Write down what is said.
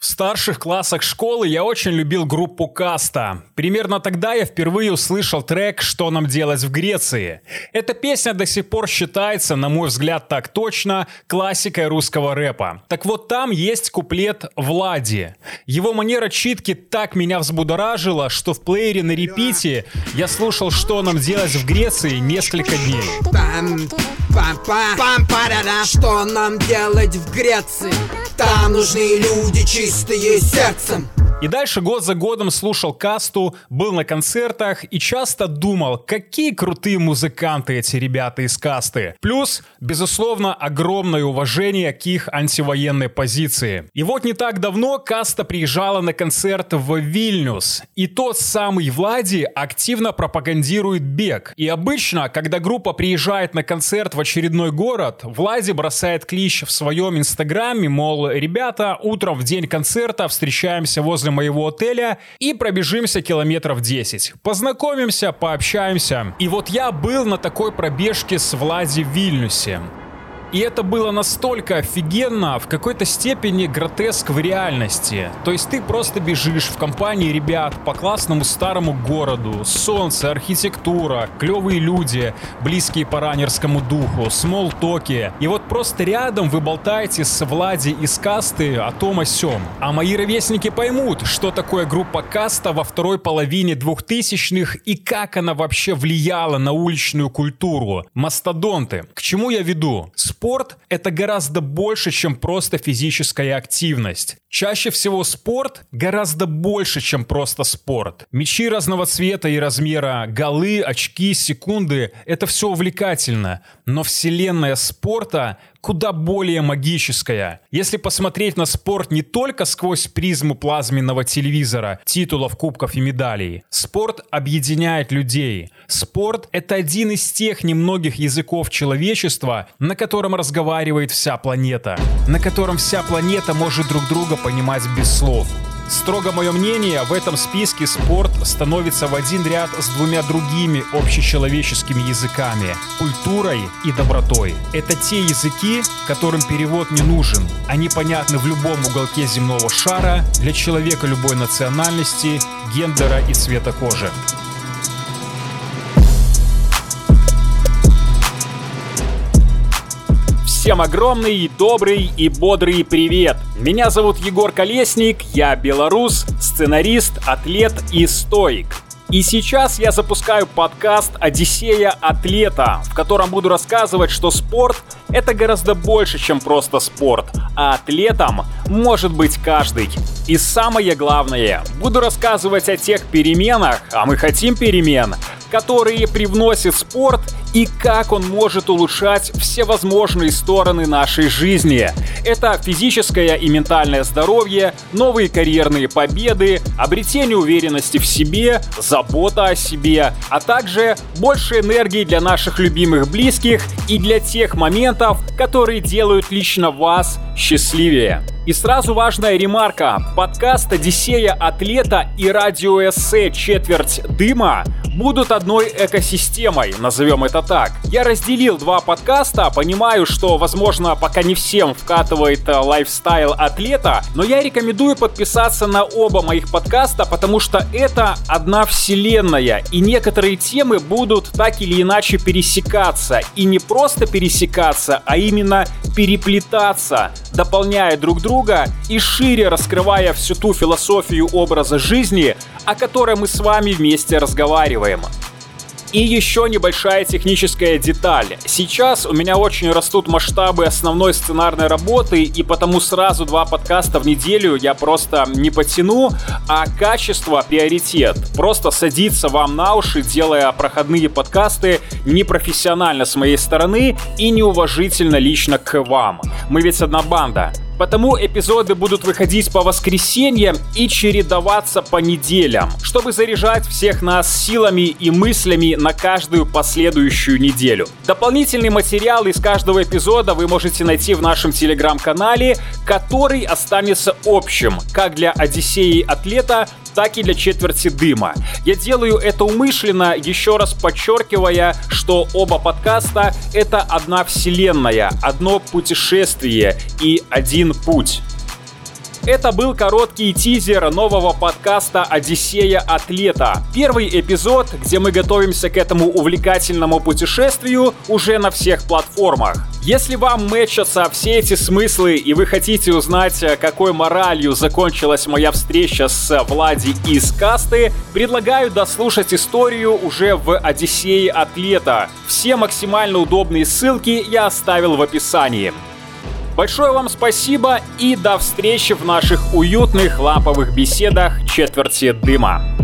В старших классах школы я очень любил группу Каста. Примерно тогда я впервые услышал трек «Что нам делать в Греции». Эта песня до сих пор считается, на мой взгляд так точно, классикой русского рэпа. Так вот там есть куплет «Влади». Его манера читки так меня взбудоражила, что в плеере на репите я слушал «Что нам делать в Греции» несколько дней. Что нам делать в Греции? Там нужны люди чистые сердцем и дальше год за годом слушал касту, был на концертах и часто думал, какие крутые музыканты эти ребята из касты. Плюс, безусловно, огромное уважение к их антивоенной позиции. И вот не так давно каста приезжала на концерт в Вильнюс. И тот самый Влади активно пропагандирует бег. И обычно, когда группа приезжает на концерт в очередной город, Влади бросает клич в своем инстаграме, мол, ребята, утром в день концерта встречаемся возле возле моего отеля и пробежимся километров 10. Познакомимся, пообщаемся. И вот я был на такой пробежке с Влади в Вильнюсе. И это было настолько офигенно, в какой-то степени гротеск в реальности. То есть ты просто бежишь в компании ребят по классному старому городу. Солнце, архитектура, клевые люди, близкие по ранерскому духу, смолтоки. И вот просто рядом вы болтаете с Влади из касты о том о сём. А мои ровесники поймут, что такое группа каста во второй половине двухтысячных и как она вообще влияла на уличную культуру. Мастодонты. К чему я веду? Спорт — это гораздо больше, чем просто физическая активность. Чаще всего спорт гораздо больше, чем просто спорт. Мечи разного цвета и размера, голы, очки, секунды — это все увлекательно. Но вселенная спорта куда более магическая. Если посмотреть на спорт не только сквозь призму плазменного телевизора, титулов, кубков и медалей, спорт объединяет людей. Спорт — это один из тех немногих языков человечества, на котором разговаривает вся планета, на котором вся планета может друг друга понимать без слов. Строго мое мнение, в этом списке спорт становится в один ряд с двумя другими общечеловеческими языками – культурой и добротой. Это те языки, которым перевод не нужен. Они понятны в любом уголке земного шара, для человека любой национальности, гендера и цвета кожи. Всем огромный, добрый и бодрый привет! Меня зовут Егор Колесник, я белорус, сценарист, атлет и стоик. И сейчас я запускаю подкаст «Одиссея атлета», в котором буду рассказывать, что спорт — это гораздо больше, чем просто спорт, а атлетом может быть каждый. И самое главное, буду рассказывать о тех переменах, а мы хотим перемен, которые привносит спорт и как он может улучшать все возможные стороны нашей жизни. Это физическое и ментальное здоровье, новые карьерные победы, обретение уверенности в себе, забота о себе, а также больше энергии для наших любимых близких и для тех моментов, которые делают лично вас счастливее. И сразу важная ремарка. Подкаст «Одиссея атлета» и радиоэссе «Четверть дыма» будут одной экосистемой, назовем это так. Я разделил два подкаста, понимаю, что, возможно, пока не всем вкатывает э, лайфстайл атлета, но я рекомендую подписаться на оба моих подкаста, потому что это одна вселенная, и некоторые темы будут так или иначе пересекаться, и не просто пересекаться, а именно переплетаться, дополняя друг друга и шире раскрывая всю ту философию образа жизни, о которой мы с вами вместе разговариваем. И еще небольшая техническая деталь. Сейчас у меня очень растут масштабы основной сценарной работы, и потому сразу два подкаста в неделю я просто не потяну, а качество приоритет. Просто садиться вам на уши, делая проходные подкасты непрофессионально с моей стороны и неуважительно лично к вам. Мы ведь одна банда. Потому эпизоды будут выходить по воскресеньям и чередоваться по неделям, чтобы заряжать всех нас силами и мыслями на каждую последующую неделю. Дополнительный материал из каждого эпизода вы можете найти в нашем телеграм-канале, который останется общим как для Одиссеи Атлета, так и для четверти дыма. Я делаю это умышленно, еще раз подчеркивая, что оба подкаста — это одна вселенная, одно путешествие и один путь. Это был короткий тизер нового подкаста «Одиссея атлета». Первый эпизод, где мы готовимся к этому увлекательному путешествию уже на всех платформах. Если вам мэчатся все эти смыслы и вы хотите узнать, какой моралью закончилась моя встреча с Влади из касты, предлагаю дослушать историю уже в «Одиссее атлета». Все максимально удобные ссылки я оставил в описании. Большое вам спасибо и до встречи в наших уютных ламповых беседах четверти дыма.